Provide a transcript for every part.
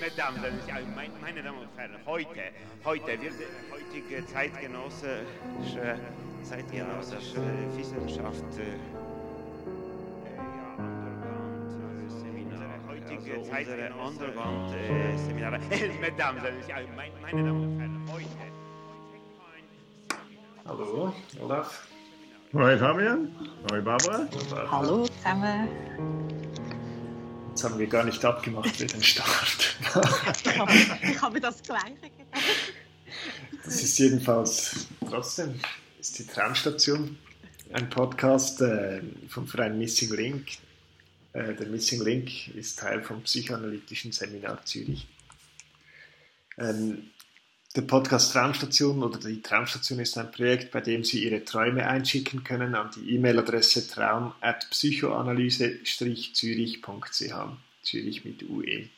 Mesdames, meine Damen und Herren, heute, heute wird heutige zeitgenössische, zeitgenössische Wissenschaft äh, heutige Zeit Underground äh, Seminare. Mesdames, meine Damen und Herren, heute. Hallo, Olaf. Hoi Fabian. Hoi Barbara. Hallo zusammen. Jetzt haben wir gar nicht abgemacht für den Start. ich, habe, ich habe das Gleiche gedacht. Das ist jedenfalls trotzdem ist die Traumstation ein Podcast äh, vom Verein Missing Link. Äh, der Missing Link ist Teil vom Psychoanalytischen Seminar Zürich. Ähm, der Podcast Traumstation oder die Traumstation ist ein Projekt, bei dem Sie Ihre Träume einschicken können an die E-Mail-Adresse traum.psychoanalyse-zürich.ch. Zürich mit UE.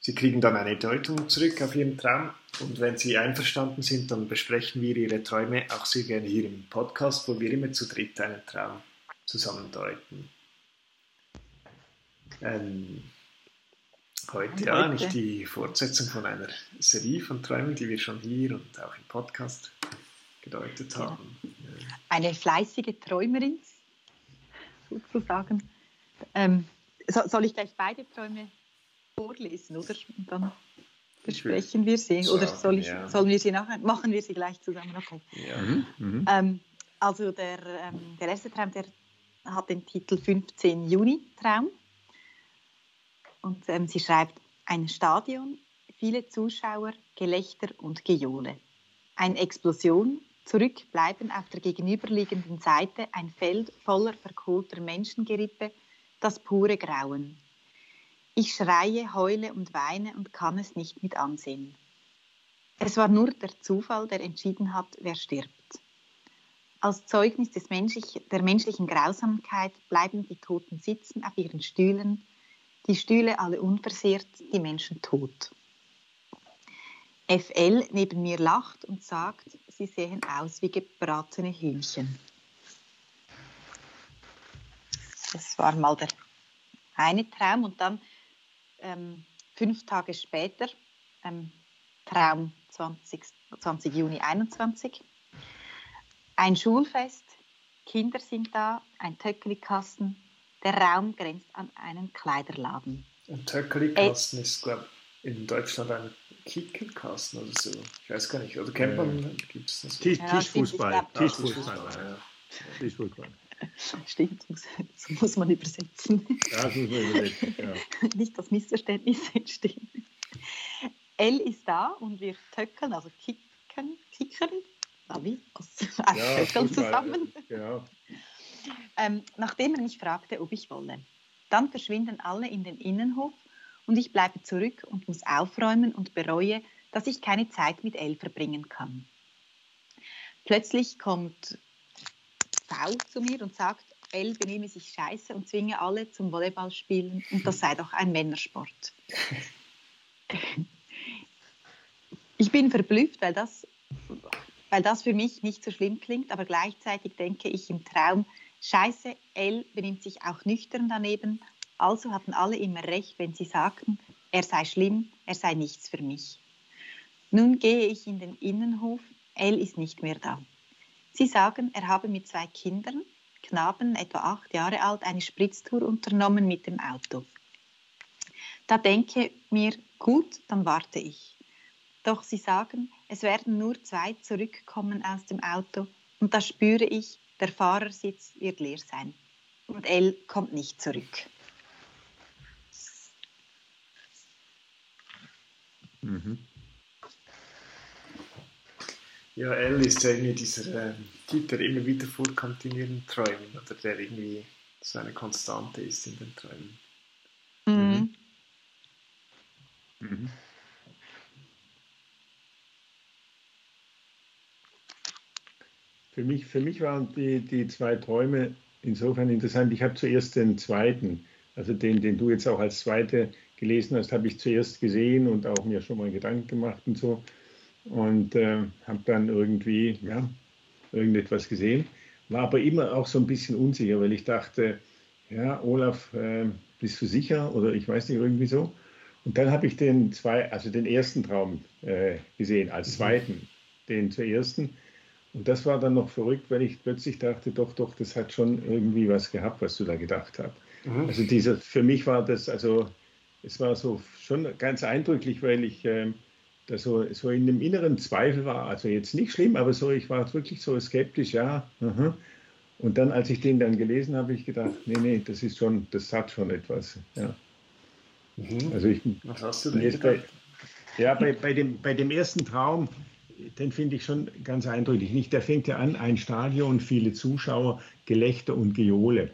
Sie kriegen dann eine Deutung zurück auf Ihren Traum und wenn Sie einverstanden sind, dann besprechen wir Ihre Träume auch sehr gerne hier im Podcast, wo wir immer zu dritt einen Traum zusammen deuten. Ähm, Heute ja, nicht die Fortsetzung von einer Serie von Träumen, die wir schon hier und auch im Podcast gedeutet haben. Eine fleißige Träumerin, sozusagen. Ähm, so, soll ich gleich beide Träume vorlesen, oder? Und dann besprechen wir sie. Oder soll ich, ja. sollen wir sie nachher? Machen wir sie gleich zusammen? Okay. Ja. Mhm. Mhm. Ähm, also der, ähm, der erste Traum, der hat den Titel 15 Juni Traum. Und ähm, sie schreibt, ein Stadion, viele Zuschauer, Gelächter und Gejohle. Eine Explosion, zurückbleiben auf der gegenüberliegenden Seite ein Feld voller verkohlter Menschengerippe, das pure Grauen. Ich schreie, heule und weine und kann es nicht mit ansehen. Es war nur der Zufall, der entschieden hat, wer stirbt. Als Zeugnis des menschlich, der menschlichen Grausamkeit bleiben die Toten sitzen auf ihren Stühlen, die Stühle alle unversehrt, die Menschen tot. FL neben mir lacht und sagt, sie sehen aus wie gebratene Hühnchen. Das war mal der eine Traum und dann ähm, fünf Tage später, ähm, Traum 20, 20 Juni 21. Ein Schulfest, Kinder sind da, ein Töckelikasten, der Raum grenzt an einen Kleiderladen. Ein Töckelikasten äh, ist, glaube ich, in Deutschland ein Kickerkasten oder so. Ich weiß gar nicht. Oder kennt man, gibt es das? Tisch, Tischfußball. Tischfußball. Ja. Tischfußball. Stimmt, so muss man übersetzen. Ja, das muss man übersetzen, ja. Nicht, dass Missverständnisse entstehen. L ist da und wir töckeln, also kicken, kickern, wie? Aus ja, Töckeln zusammen. Genau. Ähm, nachdem er mich fragte, ob ich wolle. Dann verschwinden alle in den Innenhof und ich bleibe zurück und muss aufräumen und bereue, dass ich keine Zeit mit Elle verbringen kann. Plötzlich kommt V zu mir und sagt, Elle benehme sich scheiße und zwinge alle zum Volleyballspielen und das sei doch ein Männersport. ich bin verblüfft, weil das, weil das für mich nicht so schlimm klingt, aber gleichzeitig denke ich im Traum, Scheiße, L benimmt sich auch nüchtern daneben, also hatten alle immer recht, wenn sie sagten, er sei schlimm, er sei nichts für mich. Nun gehe ich in den Innenhof, L ist nicht mehr da. Sie sagen, er habe mit zwei Kindern, Knaben etwa acht Jahre alt, eine Spritztour unternommen mit dem Auto. Da denke mir, gut, dann warte ich. Doch sie sagen, es werden nur zwei zurückkommen aus dem Auto und da spüre ich, der Fahrersitz wird leer sein. Und L kommt nicht zurück. Mhm. Ja, L ist ja irgendwie dieser äh, Typ, der immer wieder vorkommt in ihren Träumen oder der irgendwie so eine Konstante ist in den Träumen. Mhm. Mhm. Für mich, für mich waren die, die zwei Träume insofern interessant. Ich habe zuerst den zweiten, also den, den du jetzt auch als zweite gelesen hast, habe ich zuerst gesehen und auch mir schon mal Gedanken gemacht und so. Und äh, habe dann irgendwie ja, irgendetwas gesehen. war aber immer auch so ein bisschen unsicher, weil ich dachte, ja, Olaf, äh, bist du sicher? Oder ich weiß nicht, irgendwie so. Und dann habe ich den zwei, also den ersten Traum äh, gesehen, als mhm. zweiten, den zur ersten. Und das war dann noch verrückt, weil ich plötzlich dachte, doch, doch, das hat schon irgendwie was gehabt, was du da gedacht hast. Mhm. Also dieser, für mich war das, also es war so schon ganz eindrücklich, weil ich äh, da so, so in dem inneren Zweifel war. Also jetzt nicht schlimm, aber so, ich war wirklich so skeptisch, ja. Uh Und dann, als ich den dann gelesen habe, ich gedacht, nee, nee, das ist schon, das hat schon etwas. Ja. Mhm. Also ich, Was hast du denn jetzt bei, Ja, bei, bei, dem, bei dem ersten Traum, den finde ich schon ganz eindrücklich. Nicht, der fängt ja an, ein Stadion, viele Zuschauer, Gelächter und.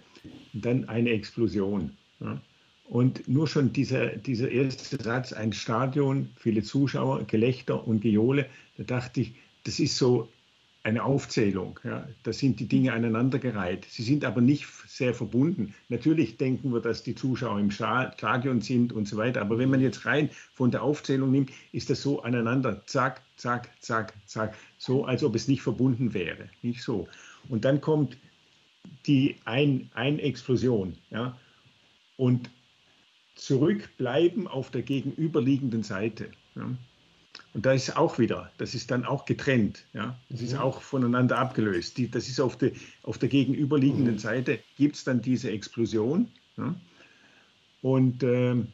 Und dann eine Explosion. Ja. Und nur schon dieser, dieser erste Satz, ein Stadion, viele Zuschauer, Gelächter und Geole, da dachte ich, das ist so eine Aufzählung. Ja. Da sind die Dinge aneinandergereiht. Sie sind aber nicht sehr verbunden. Natürlich denken wir, dass die Zuschauer im Stadion sind und so weiter. Aber wenn man jetzt rein von der Aufzählung nimmt, ist das so aneinander. Zack, zack, zack, zack. So, als ob es nicht verbunden wäre. Nicht so. Und dann kommt die ein, ein Explosion. Ja. Und zurückbleiben auf der gegenüberliegenden Seite. Ja. Und da ist auch wieder, das ist dann auch getrennt, ja. Das ist mhm. auch voneinander abgelöst. Die, das ist auf, die, auf der gegenüberliegenden mhm. Seite gibt es dann diese Explosion. Ja. Und ähm,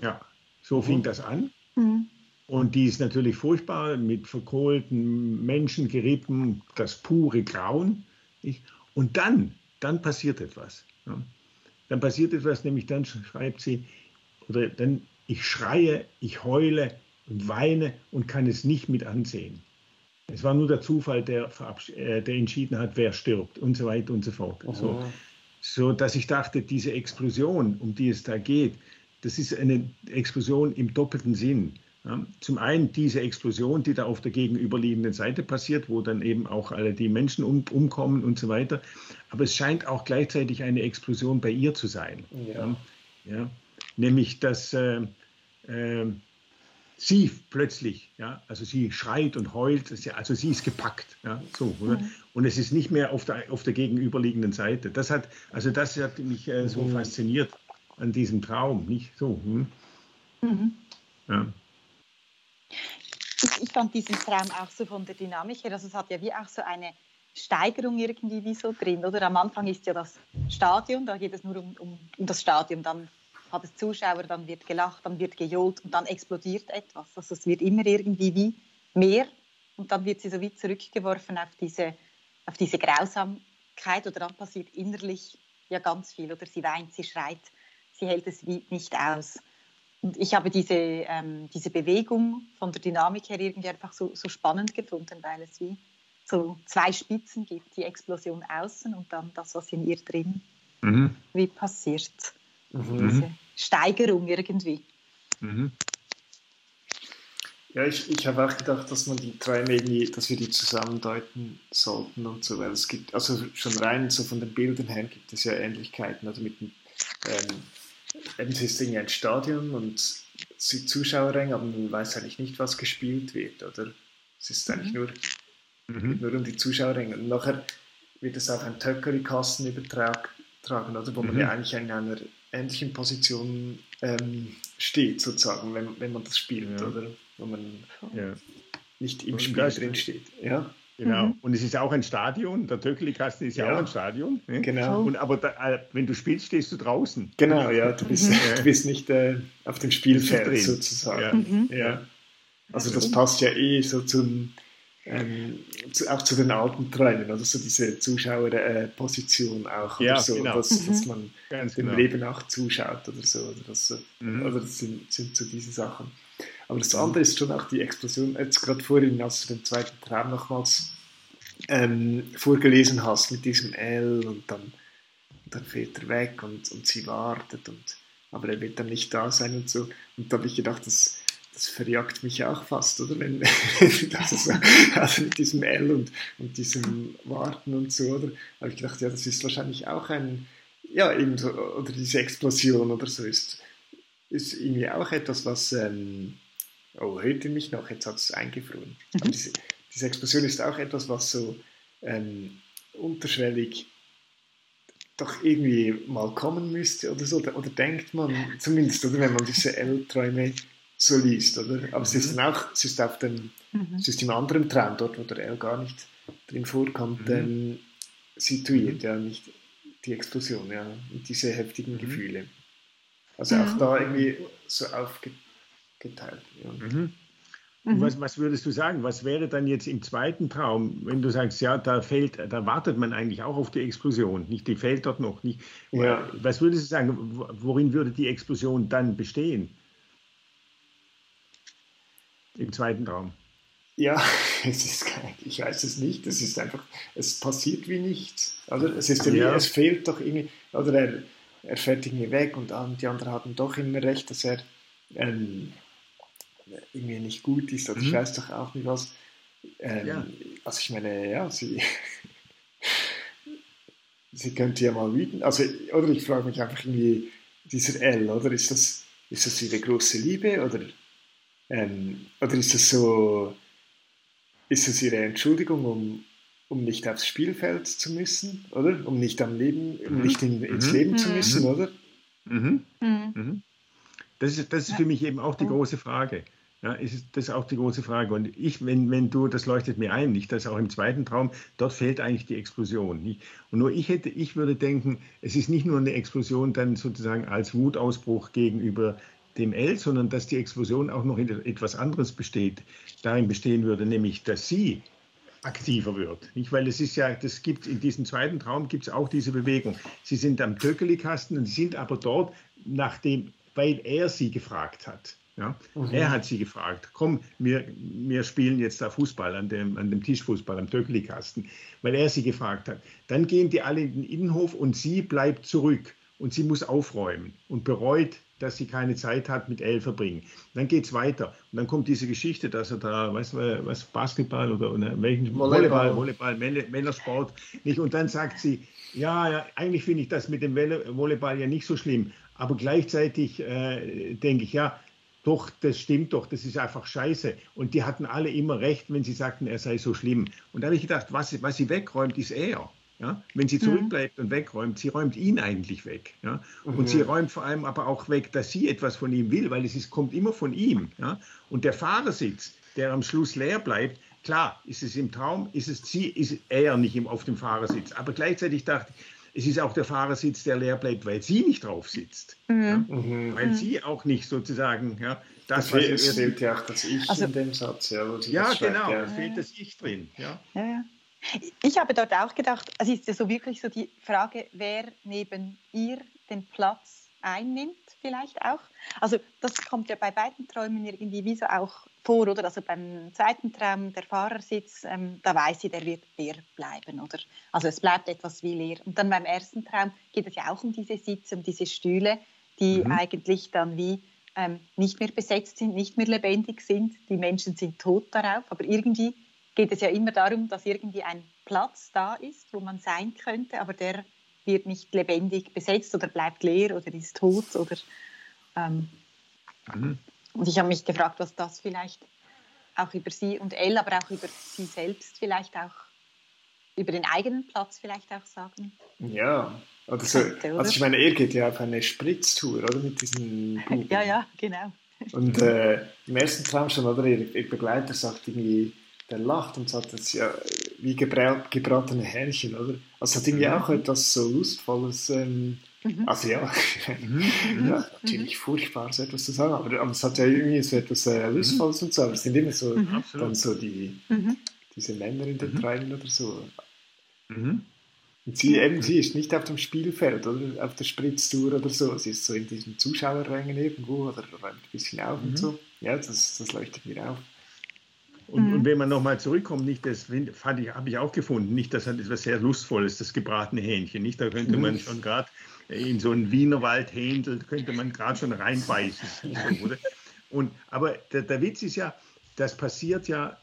ja, so mhm. fing das an. Mhm. Und die ist natürlich furchtbar mit verkohlten Menschen, Gerippen, das pure Grauen. Nicht? Und dann, dann passiert etwas. Ja dann passiert etwas, nämlich dann schreibt sie, oder dann ich schreie, ich heule und weine und kann es nicht mit ansehen. Es war nur der Zufall, der, äh, der entschieden hat, wer stirbt und so weiter und so fort. So, so dass ich dachte, diese Explosion, um die es da geht, das ist eine Explosion im doppelten Sinn. Zum einen diese Explosion, die da auf der gegenüberliegenden Seite passiert, wo dann eben auch alle die Menschen um, umkommen und so weiter. Aber es scheint auch gleichzeitig eine Explosion bei ihr zu sein. Ja. ja nämlich, dass äh, äh, sie plötzlich, ja, also sie schreit und heult, also sie ist gepackt, ja, so, oder? Und es ist nicht mehr auf der, auf der gegenüberliegenden Seite. Das hat, also das hat mich äh, so mhm. fasziniert an diesem Traum, nicht so. Hm? Mhm. Ja ich, ich fand diesen Traum auch so von der Dynamik her, also es hat ja wie auch so eine Steigerung irgendwie wie so drin, oder? Am Anfang ist ja das Stadion, da geht es nur um, um, um das Stadion, dann es Zuschauer, dann wird gelacht, dann wird gejohlt und dann explodiert etwas. Also es wird immer irgendwie wie mehr und dann wird sie so wie zurückgeworfen auf diese, auf diese Grausamkeit oder dann passiert innerlich ja ganz viel oder sie weint, sie schreit, sie hält es wie nicht aus. Und ich habe diese, ähm, diese Bewegung von der Dynamik her irgendwie einfach so, so spannend gefunden, weil es wie so zwei Spitzen gibt, die Explosion außen und dann das, was in ihr drin mhm. wie passiert. Mhm. Diese Steigerung irgendwie. Mhm. Ja, ich, ich habe auch gedacht, dass man die Träume irgendwie, dass wir die zusammendeuten sollten und so, weil es gibt, also schon rein so von den Bildern her gibt es ja Ähnlichkeiten, also mit dem ähm, es ist irgendwie ein Stadion und es sind Zuschauerränge, aber man weiß eigentlich nicht, was gespielt wird, oder? Es ist eigentlich mhm. nur, mhm. nur um die Zuschauerränge. Und nachher wird es auf einen Töckeri-Kasten übertragen, oder? Wo mhm. man ja eigentlich in einer ähnlichen Position ähm, steht, sozusagen, wenn, wenn man das spielt, ja. oder? Wo man ja. nicht im Spiel drin steht. Ja. Genau. Mhm. Und es ist auch ein Stadion. Der Töckeli-Kasten ist ja, ja, auch ein Stadion. Ne? Genau. Und, aber da, äh, wenn du spielst, stehst du draußen. Genau, ja. Du bist, mhm. du bist nicht äh, auf dem Spielfeld sozusagen. Ja. Mhm. ja. Also das passt ja eh so zum, ähm, zu, auch zu den alten Träumen, also so diese Zuschauerposition äh, auch ja, oder so, genau. dass, mhm. dass, man Ganz dem genau. Leben auch zuschaut oder so. Oder das, mhm. Also das sind, sind so diese Sachen. Aber das andere ist schon auch die Explosion, jetzt gerade vorhin, als du den zweiten Traum nochmals ähm, vorgelesen hast mit diesem L und dann, und dann fährt er weg und, und sie wartet, und, aber er wird dann nicht da sein und so. Und da habe ich gedacht, das, das verjagt mich auch fast, oder? Wenn, das also mit diesem L und, und diesem Warten und so, oder? habe ich gedacht, ja, das ist wahrscheinlich auch ein, ja, eben so, oder diese Explosion oder so ist, ist irgendwie auch etwas, was, ähm, oh, hört ihr mich noch? Jetzt hat es eingefroren. Aber diese, diese, Explosion ist auch etwas, was so ähm, unterschwellig doch irgendwie mal kommen müsste oder so, oder, oder denkt man zumindest, oder wenn man diese L-Träume so liest, oder? Aber mhm. es ist mhm. dann auch, es ist auf dem, mhm. es ist im anderen Traum, dort wo der L gar nicht drin vorkommt, mhm. ähm, situiert, mhm. ja, nicht die Explosion, ja, und diese heftigen mhm. Gefühle. Also auch da irgendwie so aufgeteilt. Ja. Mhm. Was, was, würdest du sagen? Was wäre dann jetzt im zweiten Traum, wenn du sagst, ja, da fällt, da wartet man eigentlich auch auf die Explosion, nicht? Die fällt dort noch nicht. Ja. Was würdest du sagen? Worin würde die Explosion dann bestehen? Im zweiten Traum. Ja, es ist ich weiß es nicht. Es ist einfach, es passiert wie nichts. Oder es ist ja. es fehlt doch irgendwie, oder er, er fährt irgendwie weg und die anderen hatten doch immer recht, dass er ähm, irgendwie nicht gut ist, oder mhm. ich weiß doch auch nicht was. Ähm, ja. Also ich meine, ja, sie, sie könnte ja mal wüten. Also, oder ich frage mich einfach irgendwie, dieser L, oder ist das, ist das ihre große Liebe oder, ähm, oder ist das so, ist das ihre Entschuldigung, um, um nicht aufs Spielfeld zu müssen, oder? Um nicht am Leben, um mhm. nicht in, ins mhm. Leben zu müssen, mhm. oder? Mhm. Mhm. Das ist, das ist für mich eben auch die große Frage. Ja, ist, das ist auch die große Frage. Und ich, wenn, wenn du, das leuchtet mir ein, nicht, dass auch im zweiten Traum, dort fehlt eigentlich die Explosion. Nicht? Und nur ich hätte, ich würde denken, es ist nicht nur eine Explosion dann sozusagen als Wutausbruch gegenüber dem L, sondern dass die Explosion auch noch in etwas anderes besteht, darin bestehen würde, nämlich, dass sie aktiver wird. Nicht? Weil es ist ja, das gibt in diesem zweiten Traum gibt es auch diese Bewegung. Sie sind am Töckelikasten und sind aber dort, nachdem, weil er sie gefragt hat. Ja? Mhm. Er hat sie gefragt, komm, wir, wir spielen jetzt da Fußball an dem, an dem Tischfußball, am Töcklikasten, weil er sie gefragt hat. Dann gehen die alle in den Innenhof und sie bleibt zurück und sie muss aufräumen und bereut, dass sie keine Zeit hat mit Elle verbringen. Dann geht es weiter und dann kommt diese Geschichte, dass er da, du, was, Basketball oder, oder welchen Volleyball, Volleyball, Männersport, nicht. Und dann sagt sie, ja, ja eigentlich finde ich das mit dem Volleyball ja nicht so schlimm, aber gleichzeitig äh, denke ich, ja, doch, das stimmt doch, das ist einfach scheiße. Und die hatten alle immer recht, wenn sie sagten, er sei so schlimm. Und da habe ich gedacht, was, was sie wegräumt, ist er. Ja? Wenn sie mhm. zurückbleibt mhm. und wegräumt, sie räumt ihn eigentlich weg. Ja? Und mhm. sie räumt vor allem aber auch weg, dass sie etwas von ihm will, weil es ist, kommt immer von ihm. Ja? Und der Fahrersitz, der am Schluss leer bleibt, klar, ist es im Traum, ist es sie, ist er nicht auf dem Fahrersitz. Aber gleichzeitig dachte ich, es ist auch der Fahrersitz, der leer bleibt, weil sie nicht drauf sitzt. Mhm. Ja? Mhm. Weil sie auch nicht sozusagen, ja, das, was es fehlt ja auch das Ich also, in dem Satz. Ja, ja genau, es fehlt das Ich drin. Ja. ja, ja. Ich habe dort auch gedacht, es ist ja so wirklich so die Frage, wer neben ihr den Platz einnimmt, vielleicht auch. Also das kommt ja bei beiden Träumen irgendwie wie so auch vor, oder? Also beim zweiten Traum, der Fahrersitz, ähm, da weiß sie, der wird leer bleiben, oder? Also es bleibt etwas wie leer. Und dann beim ersten Traum geht es ja auch um diese Sitze, um diese Stühle, die mhm. eigentlich dann wie ähm, nicht mehr besetzt sind, nicht mehr lebendig sind. Die Menschen sind tot darauf, aber irgendwie geht es ja immer darum, dass irgendwie ein Platz da ist, wo man sein könnte, aber der wird nicht lebendig besetzt oder bleibt leer oder ist tot oder ähm, mhm. und ich habe mich gefragt, was das vielleicht auch über sie und Elle, aber auch über sie selbst vielleicht auch über den eigenen Platz vielleicht auch sagen. Ja, oder so, also ich meine, er geht ja auf eine Spritztour, oder mit diesen Buben. Ja, ja, genau. Und äh, im ersten Traum schon, oder? Ihr, ihr Begleiter sagt irgendwie, der lacht und sagt, das ist ja wie gebratene Hähnchen, oder? Also hat irgendwie mhm. auch etwas so Lustvolles. Ähm, mhm. Also ja, mhm. ja, natürlich furchtbar, so etwas zu sagen, aber, aber es hat ja irgendwie so etwas äh, Lustvolles und so, aber es sind immer so, dann so die, diese Männer in den Träumen oder so. Und sie, eben, sie ist nicht auf dem Spielfeld oder auf der Spritztour oder so, sie ist so in diesen Zuschauerrängen irgendwo oder räumt ein bisschen auf und so. Ja, das, das leuchtet mir auf. Und, mhm. und, wenn man nochmal zurückkommt, nicht das fand ich, habe ich auch gefunden, nicht das hat etwas sehr Lustvolles, das gebratene Hähnchen. Nicht, da könnte man schon gerade in so einen Wienerwaldhändel könnte man gerade schon reinbeißen. So, oder? Und, aber der, der Witz ist ja, das passiert ja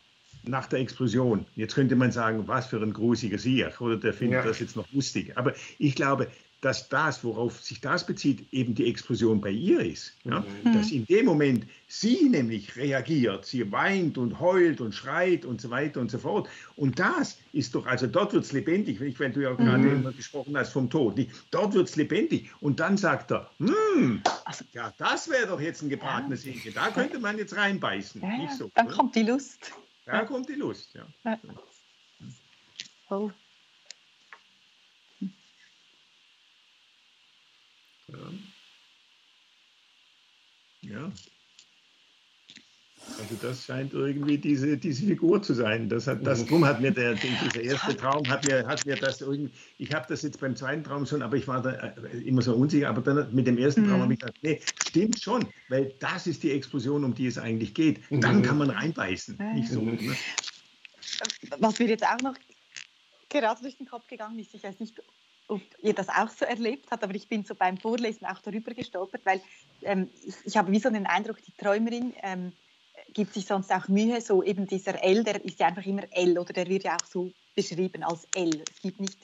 nach der Explosion. Jetzt könnte man sagen, was für ein grusiger Sieg, oder der findet ja. das jetzt noch lustig. Aber ich glaube, dass das, worauf sich das bezieht, eben die Explosion bei ihr ist. Ja? Mhm. Dass in dem Moment sie nämlich reagiert, sie weint und heult und schreit und so weiter und so fort. Und das ist doch, also dort wird es lebendig, wenn du ja gerade mhm. gesprochen hast vom Tod, dort wird es lebendig. Und dann sagt er, hm, also, ja, das wäre doch jetzt ein gebratenes ja. Hähnchen, da könnte man jetzt reinbeißen. Ja, so, dann ne? kommt die Lust. Da kommt die Lust, ja. Ja. Ja. Also das scheint irgendwie diese, diese Figur zu sein. Das hat, das, drum hat mir der, dieser erste Traum, hat mir, hat mir das irgendwie, ich habe das jetzt beim zweiten Traum schon, aber ich war da äh, immer so unsicher, aber dann mit dem ersten Traum mhm. habe ich gedacht, nee, stimmt schon, weil das ist die Explosion, um die es eigentlich geht. Dann mhm. kann man reinbeißen, nicht so. Ne? Was mir jetzt auch noch gerade durch den Kopf gegangen ist, ich weiß nicht, ob ihr das auch so erlebt habt, aber ich bin so beim Vorlesen auch darüber gestolpert, weil ähm, ich, ich, habe wie so den Eindruck, die Träumerin ähm, gibt sich sonst auch Mühe, so eben dieser L, der ist ja einfach immer L oder der wird ja auch so beschrieben als L. Es gibt nicht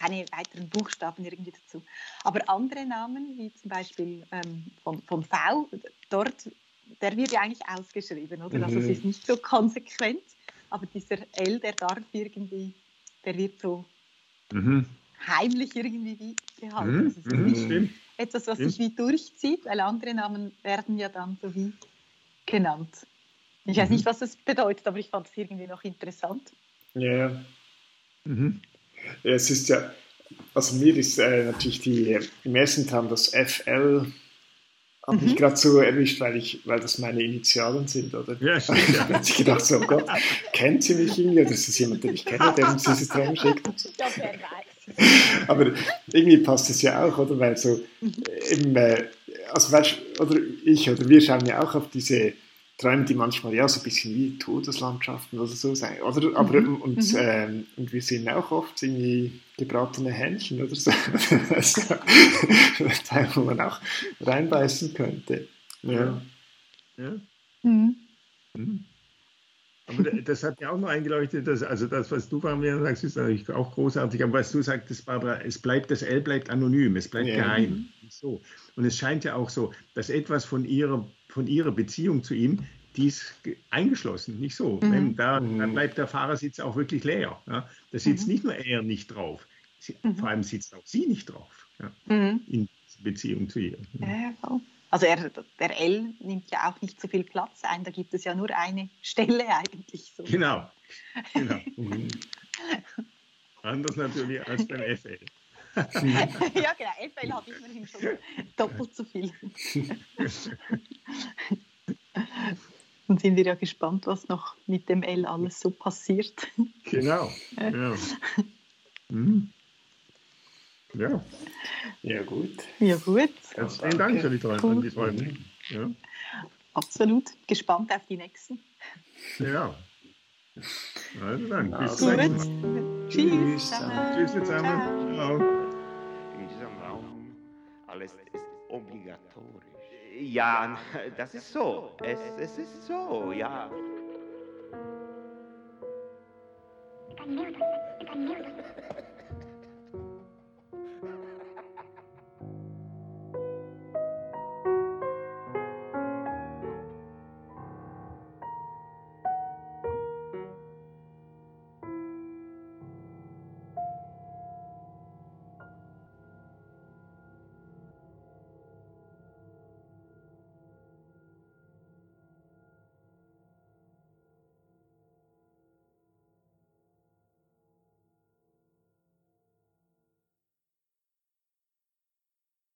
keine weiteren Buchstaben irgendwie dazu. Aber andere Namen, wie zum Beispiel ähm, von, von V, dort, der wird ja eigentlich ausgeschrieben, oder? Mhm. Also es mhm. ist nicht so konsequent, aber dieser L, der darf irgendwie, der wird so mhm heimlich irgendwie gehalten. Mhm. Das ist mhm. nicht etwas, was sich wie durchzieht, weil andere Namen werden ja dann so wie genannt. Ich weiß nicht, mhm. was das bedeutet, aber ich fand es irgendwie noch interessant. Ja, mhm. es ist ja, also mir ist äh, natürlich die, im ersten Traum das FL hat mich mhm. gerade so erwischt, weil, ich, weil das meine Initialen sind, oder? Ja, stimmt. Ja. Da hat sich gedacht, so, oh Gott, kennt sie mich irgendwie? Das ist jemand, den ich kenne, der uns dieses Traum schickt. Ja, wer weiß. Aber irgendwie passt es ja auch, oder? Weil so eben, äh, also weißt, oder ich oder wir schauen ja auch auf diese Träume, die manchmal ja so ein bisschen wie Todeslandschaften oder so sein, oder? Aber mhm. und, mhm. Ähm, und wir sehen auch oft irgendwie gebratene Hähnchen oder so. also, Teil, wo man auch reinbeißen könnte. Ja. ja. Mhm. Mhm. Aber das hat mir auch noch eingeleuchtet, dass, also das, was du von mir sagst, ist natürlich auch großartig. Aber was du sagtest, Barbara, es bleibt, das L bleibt anonym, es bleibt ja. geheim. So. Und es scheint ja auch so, dass etwas von ihrer, von ihrer Beziehung zu ihm, die ist eingeschlossen, nicht so. Mhm. Da, da, mhm. bleibt der Fahrersitz auch wirklich leer. Ja. Da sitzt mhm. nicht nur er nicht drauf, sie, mhm. vor allem sitzt auch sie nicht drauf ja, mhm. in Beziehung zu ihr. Ja, ja, also er, der L nimmt ja auch nicht so viel Platz ein, da gibt es ja nur eine Stelle eigentlich. So. Genau. genau. Mhm. Anders natürlich als beim FL. ja, genau. FL hat immerhin schon doppelt so viel. Dann sind wir ja gespannt, was noch mit dem L alles so passiert. Genau. genau. Mhm. Ja. Ja, gut. Ja, gut. Herzlichen Dank für die Träume. Die Träume. Ja. Absolut. Gespannt auf die nächsten. Ja. Also dann, bis zum nächsten Mal. Tschüss. Tschüss zusammen. Ciao. In diesem Raum alles ist obligatorisch. Ja, das ist so. Es, es ist so, ja. You can